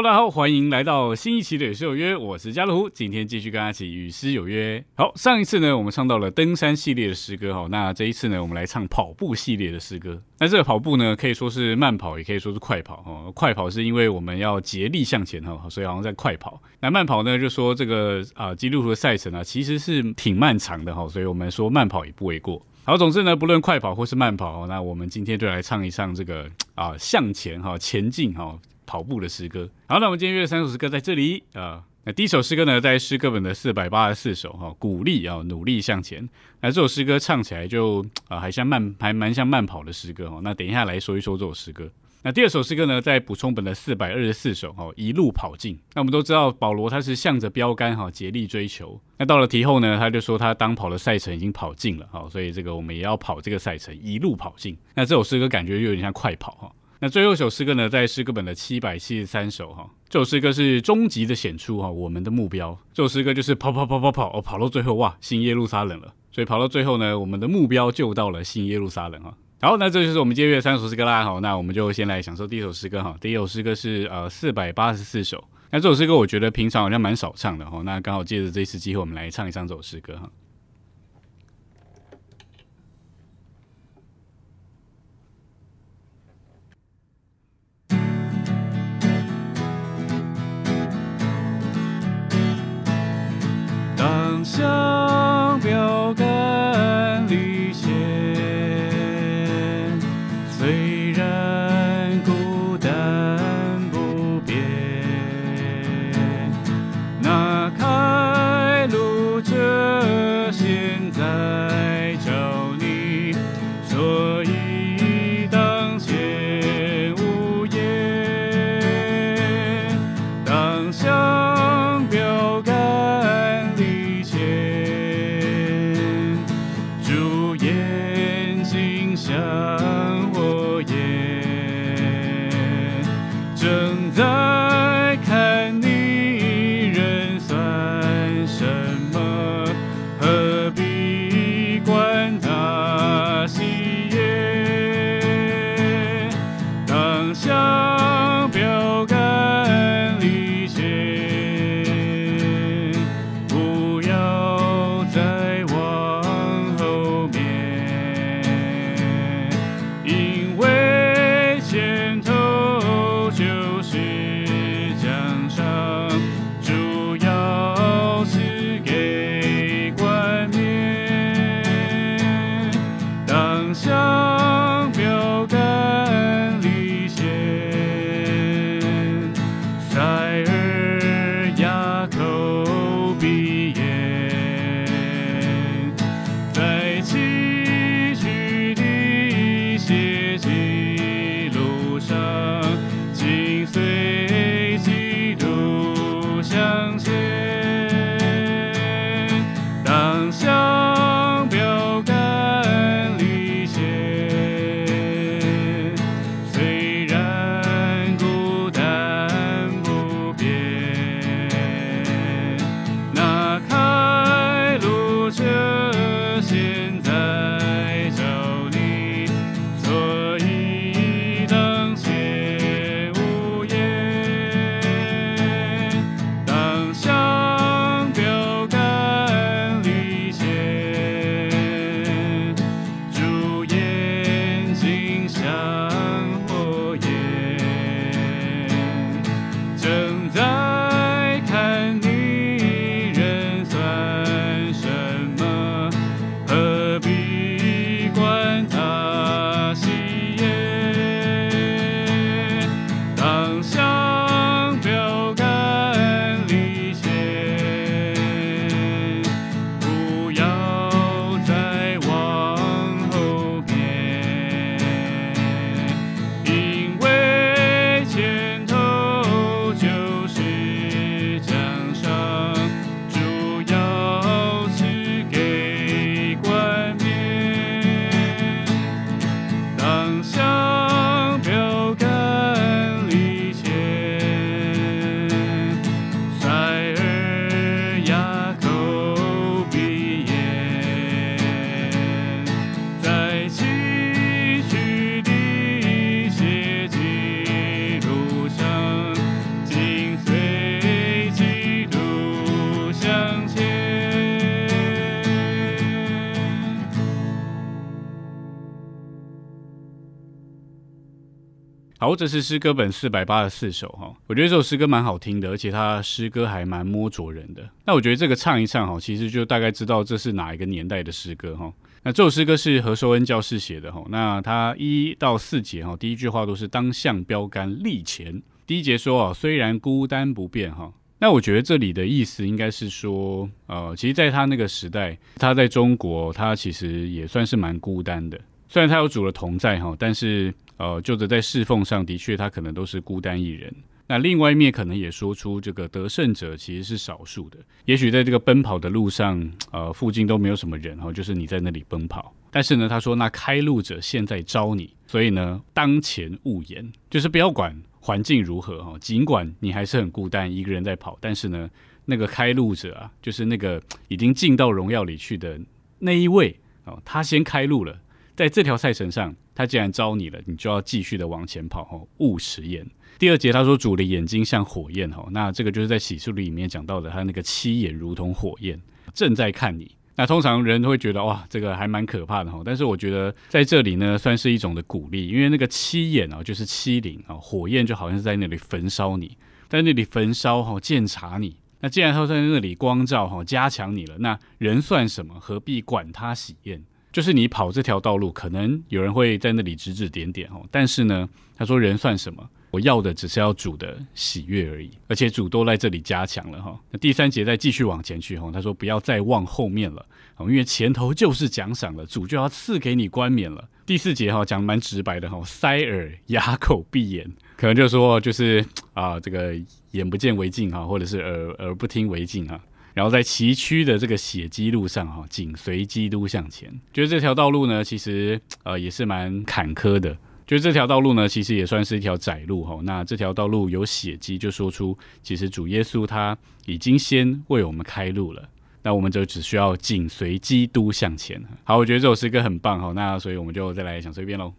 大家好，欢迎来到新一期的《与诗有约》，我是家乐福，今天继续跟大家一起与诗有约。好，上一次呢，我们唱到了登山系列的诗歌，哈，那这一次呢，我们来唱跑步系列的诗歌。那这个跑步呢，可以说是慢跑，也可以说是快跑，哈。快跑是因为我们要竭力向前，哈，所以好像在快跑。那慢跑呢，就说这个啊，基督徒的赛程啊，其实是挺漫长的，哈，所以我们说慢跑也不为过。好，总之呢，不论快跑或是慢跑，那我们今天就来唱一唱这个啊，向前哈，前进哈。跑步的诗歌，好，那我们今天约三首诗歌在这里啊。那第一首诗歌呢，在诗歌本的四百八十四首哈，鼓励啊，努力向前。那这首诗歌唱起来就啊，还像慢，还蛮像慢跑的诗歌哦。那等一下来说一说这首诗歌。那第二首诗歌呢，在补充本的四百二十四首哈，一路跑进。那我们都知道保罗他是向着标杆哈，竭力追求。那到了题后呢，他就说他当跑的赛程已经跑尽了哈，所以这个我们也要跑这个赛程，一路跑进。那这首诗歌感觉又有点像快跑哈。那最后一首诗歌呢，在诗歌本的七百七十三首哈，这首诗歌是终极的显出哈，我们的目标。这首诗歌就是跑跑跑跑跑，哦，跑到最后哇，新耶路撒冷了。所以跑到最后呢，我们的目标就到了新耶路撒冷哈。好，那这就是我们今天三首诗歌啦。好，那我们就先来享受第一首诗歌哈。第一首诗歌是呃四百八十四首。那这首诗歌我觉得平常好像蛮少唱的哈。那刚好借着这次机会，我们来唱一唱这首诗歌哈。向好，这是诗歌本四百八十四首哈，我觉得这首诗歌蛮好听的，而且他诗歌还蛮摸着人的。那我觉得这个唱一唱哈，其实就大概知道这是哪一个年代的诗歌哈。那这首诗歌是何寿恩教士写的哈，那他一到四节哈，第一句话都是当向标杆立前。第一节说啊，虽然孤单不变哈，那我觉得这里的意思应该是说，呃，其实在他那个时代，他在中国，他其实也算是蛮孤单的。虽然他有主的同在哈，但是。呃，就着在侍奉上的确，他可能都是孤单一人。那另外一面可能也说出，这个得胜者其实是少数的。也许在这个奔跑的路上，呃，附近都没有什么人哈，就是你在那里奔跑。但是呢，他说那开路者现在招你，所以呢，当前勿言，就是不要管环境如何哈，尽管你还是很孤单，一个人在跑，但是呢，那个开路者啊，就是那个已经进到荣耀里去的那一位哦，他先开路了。在这条赛程上，他既然招你了，你就要继续的往前跑哦。勿食言。第二节他说主的眼睛像火焰哦，那这个就是在启示录里面讲到的，他那个七眼如同火焰，正在看你。那通常人会觉得哇，这个还蛮可怕的哈。但是我觉得在这里呢，算是一种的鼓励，因为那个七眼哦，就是七灵啊，火焰就好像是在那里焚烧你，在那里焚烧哈，鉴察你。那既然他在那里光照哈，加强你了，那人算什么？何必管他喜宴？就是你跑这条道路，可能有人会在那里指指点点哦。但是呢，他说人算什么？我要的只是要主的喜悦而已。而且主都在这里加强了哈。那第三节再继续往前去哈，他说不要再望后面了因为前头就是奖赏了，主就要赐给你冠冕了。第四节哈讲蛮直白的哈，塞耳哑口闭眼，可能就说就是啊这个眼不见为净哈，或者是耳耳不听为净哈。然后在崎岖的这个血迹路上，哈，紧随基督向前。觉得这条道路呢，其实呃也是蛮坎坷的。觉得这条道路呢，其实也算是一条窄路，哈。那这条道路有血迹，就说出其实主耶稣他已经先为我们开路了。那我们就只需要紧随基督向前。好，我觉得这首诗歌很棒，哈。那所以我们就再来想这一遍喽。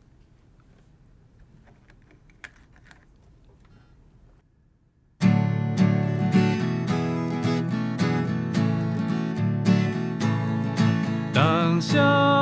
想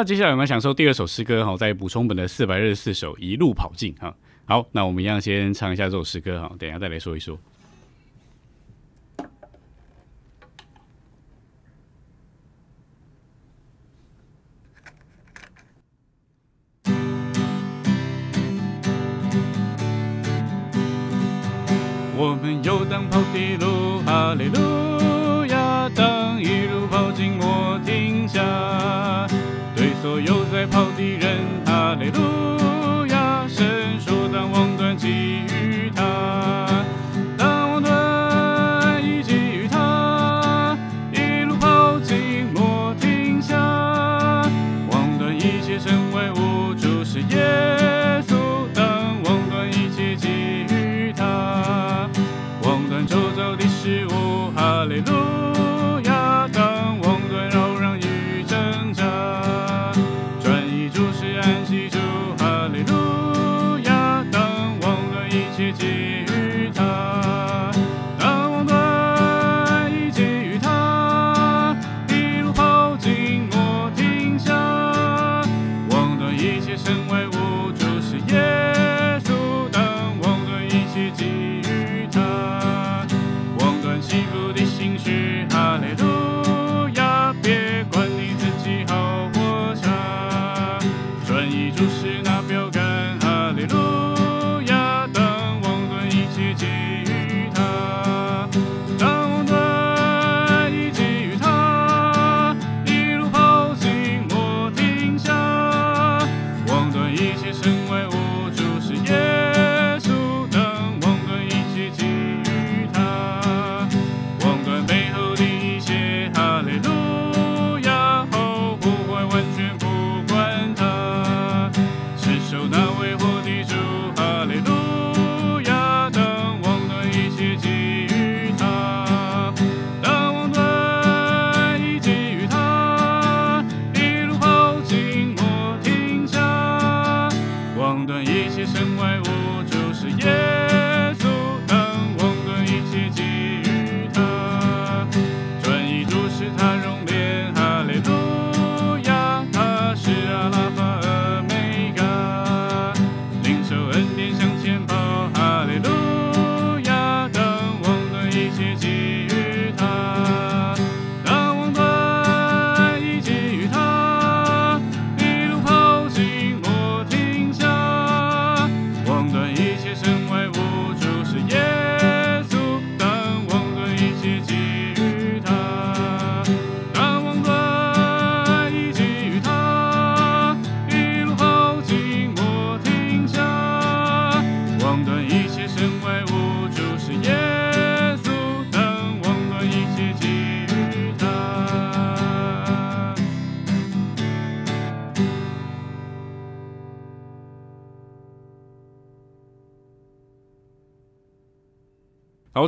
那接下来我们享受第二首诗歌哈，在补充本的四百二十四首一路跑进哈。好，那我们一样先唱一下这首诗歌哈，等一下再来说一说。我们游荡跑的路，哈利路所有在跑的人，哈利路 간간시 주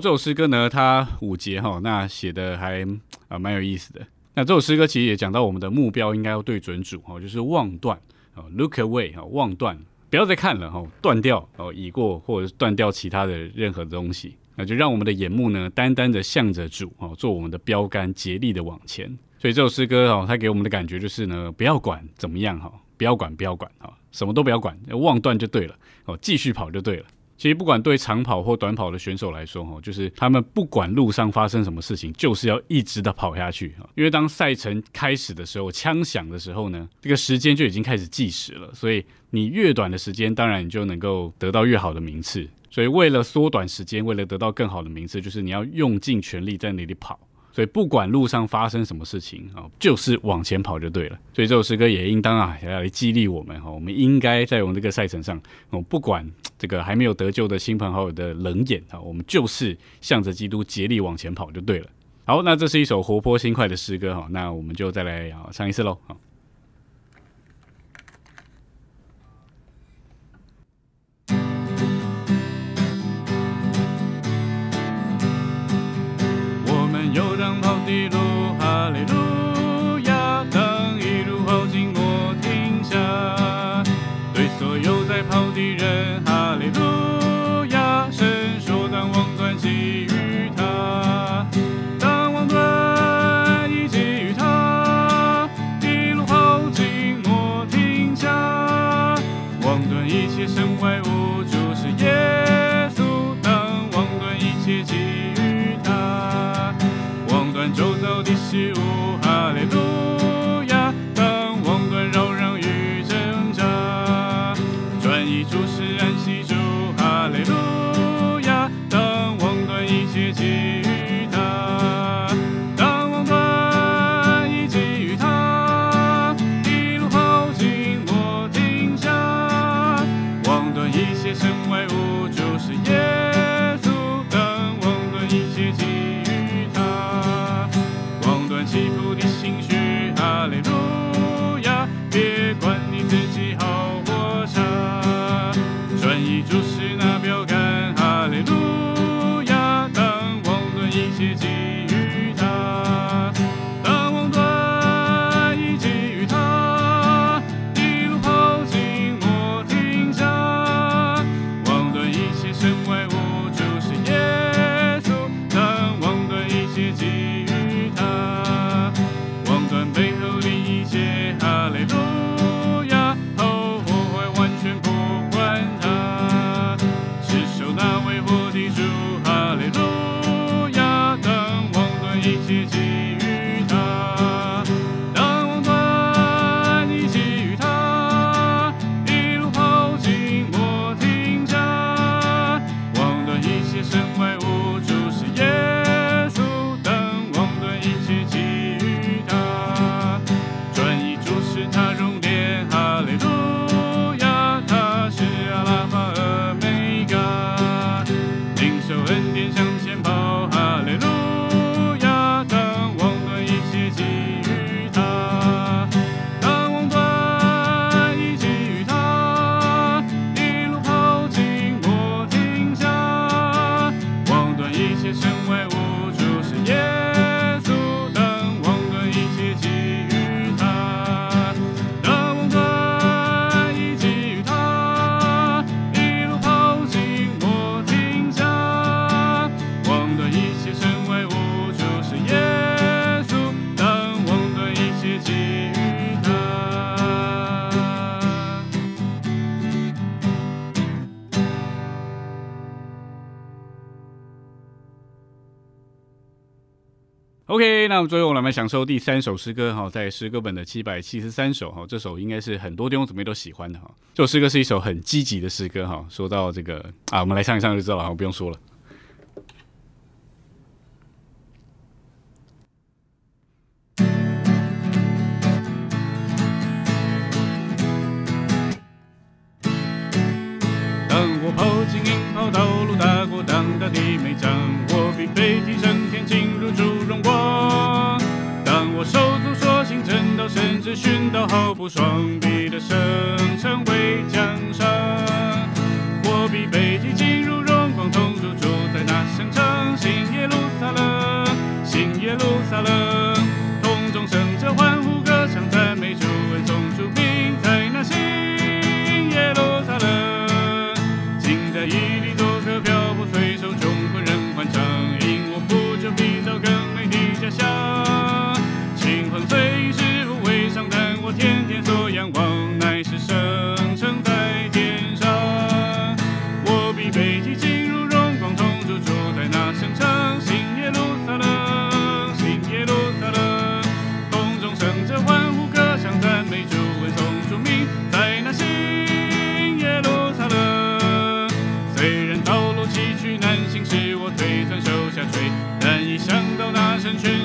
这首诗歌呢，它五节哈，那写的还啊蛮有意思的。那这首诗歌其实也讲到我们的目标应该要对准主哈，就是望断啊，look away 哈，望断，不要再看了哈，断掉哦，已过或者是断掉其他的任何东西，那就让我们的眼目呢，单单的向着主哦，做我们的标杆，竭力的往前。所以这首诗歌哦，它给我们的感觉就是呢，不要管怎么样哈，不要管，不要管哈，什么都不要管，望断就对了哦，继续跑就对了。其实不管对长跑或短跑的选手来说，哈，就是他们不管路上发生什么事情，就是要一直的跑下去哈。因为当赛程开始的时候，枪响的时候呢，这个时间就已经开始计时了。所以你越短的时间，当然你就能够得到越好的名次。所以为了缩短时间，为了得到更好的名次，就是你要用尽全力在那里跑。所以不管路上发生什么事情啊，就是往前跑就对了。所以这首诗歌也应当啊，要来激励我们哈。我们应该在我们这个赛程上，我，不管这个还没有得救的亲朋好友的冷眼啊，我们就是向着基督竭力往前跑就对了。好，那这是一首活泼轻快的诗歌哈，那我们就再来唱一次喽。好。当 you 那标 train. OK，那么最后我们来享受第三首诗歌哈，在诗歌本的七百七十三首哈，这首应该是很多弟兄姊妹都喜欢的哈。这首诗歌是一首很积极的诗歌哈。说到这个啊，我们来唱一唱就知道了，我不用说了。当我跑进引跑道路，大过当大的每仗，我必被提升毫不双臂的生成为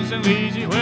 神全胜利机会，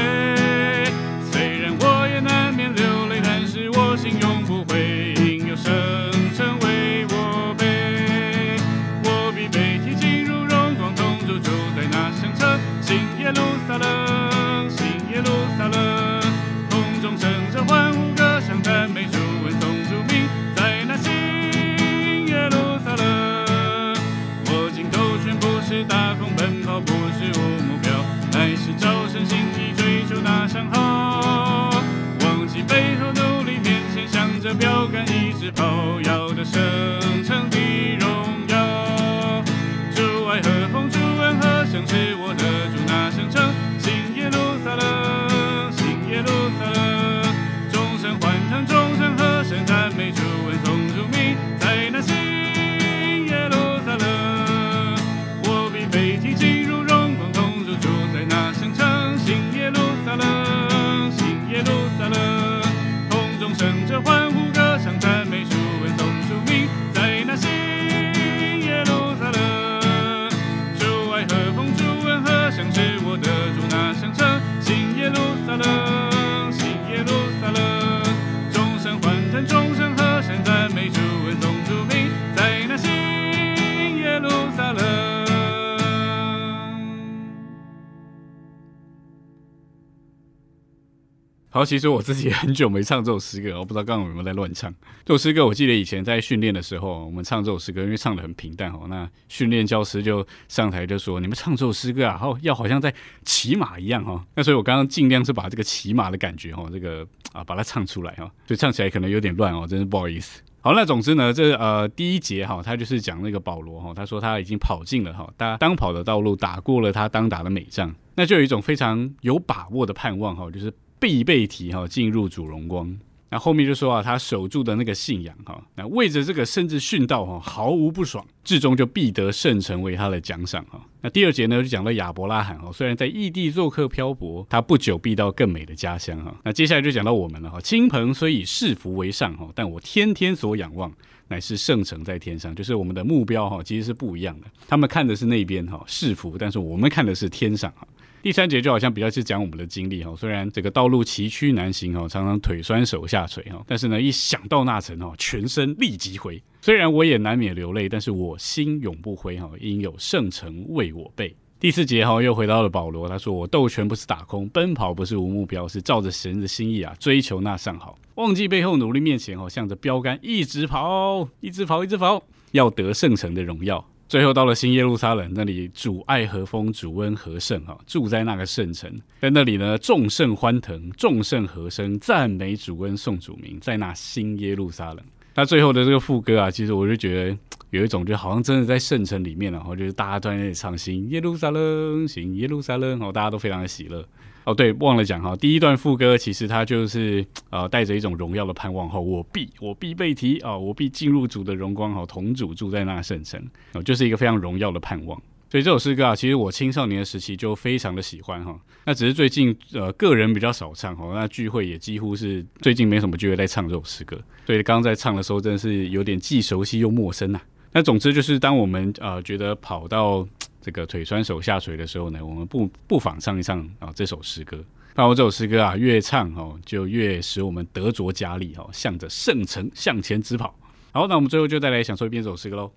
其实我自己很久没唱这首诗歌，我不知道刚刚有没有在乱唱。这首诗歌我记得以前在训练的时候，我们唱这首诗歌，因为唱的很平淡哦，那训练教师就上台就说：“你们唱这首诗歌啊，好要好像在骑马一样哈。”那所以我刚刚尽量是把这个骑马的感觉哈，这个啊把它唱出来哈，所以唱起来可能有点乱哦，真是不好意思。好，那总之呢，这呃第一节哈，他就是讲那个保罗哈，他说他已经跑进了哈，当当跑的道路，打过了他当打的美仗，那就有一种非常有把握的盼望哈，就是必备题哈，进入主荣光。那后面就说啊，他守住的那个信仰哈，那为着这个甚至殉道哈，毫无不爽，至终就必得圣城为他的奖赏哈。那第二节呢，就讲到亚伯拉罕哦，虽然在异地做客漂泊，他不久必到更美的家乡哈。那接下来就讲到我们了哈，亲朋虽以世福为上哈，但我天天所仰望乃是圣城在天上，就是我们的目标哈，其实是不一样的。他们看的是那边哈世福，但是我们看的是天上哈。第三节就好像比较是讲我们的经历哈，虽然这个道路崎岖难行哈，常常腿酸手下垂哈，但是呢，一想到那层哈，全身立即灰。虽然我也难免流泪，但是我心永不灰哈，因有圣城为我备。第四节哈，又回到了保罗，他说我斗拳不是打空，奔跑不是无目标，是照着神的心意啊，追求那上好，忘记背后努力面前哈，向着标杆一直跑，一直跑，一直跑，要得圣城的荣耀。最后到了新耶路撒冷那里，主爱和风，主恩和盛哈，住在那个圣城，在那里呢，众圣欢腾，众圣和声，赞美主恩，颂主名，在那新耶路撒冷。那最后的这个副歌啊，其实我就觉得有一种，就好像真的在圣城里面了，然后就是大家都在那里唱新耶路撒冷，新耶路撒冷，哦，大家都非常的喜乐。哦，对，忘了讲哈，第一段副歌其实它就是呃带着一种荣耀的盼望哈，我必我必被提啊，我必进入主的荣光哈，同主住在那圣城，哦，就是一个非常荣耀的盼望。所以这首诗歌啊，其实我青少年的时期就非常的喜欢哈，那只是最近呃个人比较少唱哈，那聚会也几乎是最近没什么聚会在唱这首诗歌，所以刚刚在唱的时候真的是有点既熟悉又陌生呐。那总之就是当我们呃觉得跑到。这个腿酸手下垂的时候呢，我们不不妨唱一唱啊这首诗歌。那我这首诗歌啊，越唱哦，就越使我们得着加力哦，向着圣城向前直跑。好，那我们最后就再来享受一遍这首诗歌喽。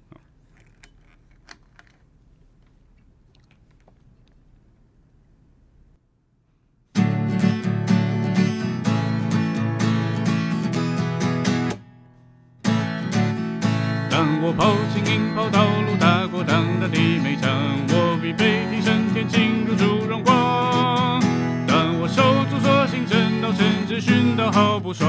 当我跑进引跑道路，踏过荡荡的美场，我必被提升天，进入主荣光。当我手足所行，正道甚至寻到毫不双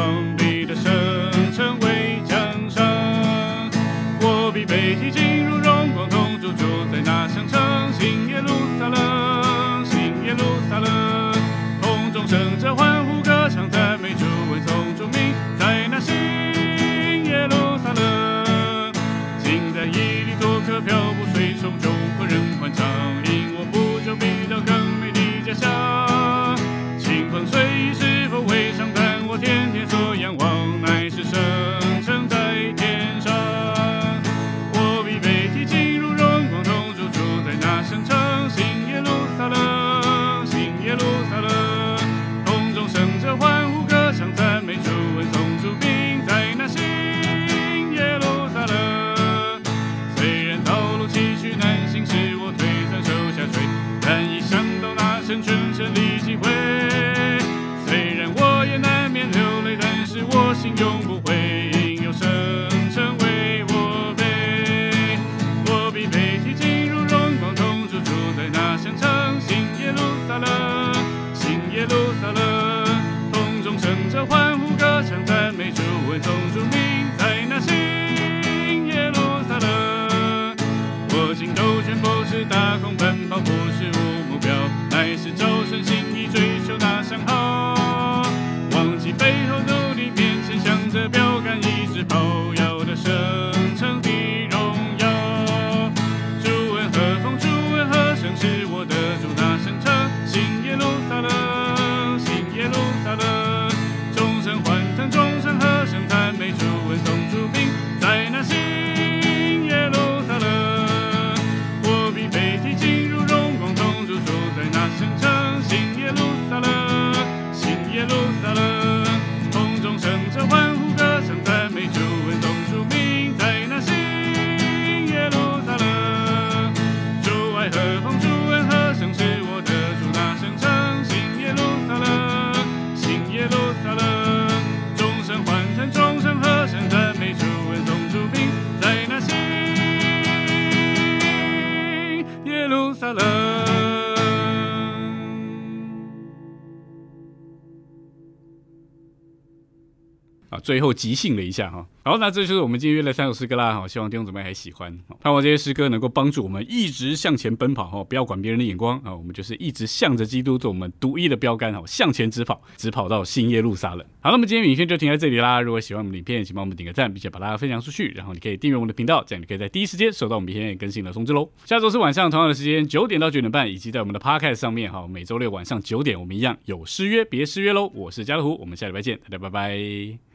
最后即兴了一下哈。好，那这就是我们今天约的三首诗歌啦。好，希望弟兄姊妹还喜欢。盼望这些诗歌能够帮助我们一直向前奔跑。哈，不要管别人的眼光啊，我们就是一直向着基督做我们独一的标杆。哈，向前直跑，直跑到新耶路撒冷。好，那么今天影片就停在这里啦。如果喜欢我们影片，请帮我们点个赞，并且把它分享出去。然后你可以订阅我们的频道，这样你可以在第一时间收到我们影片更新的通知喽。下周四晚上同样的时间，九点到九点半，以及在我们的 Podcast 上面。哈，每周六晚上九点，我们一样有失约，别失约喽。我是家乐虎，我们下礼拜见，大家拜拜。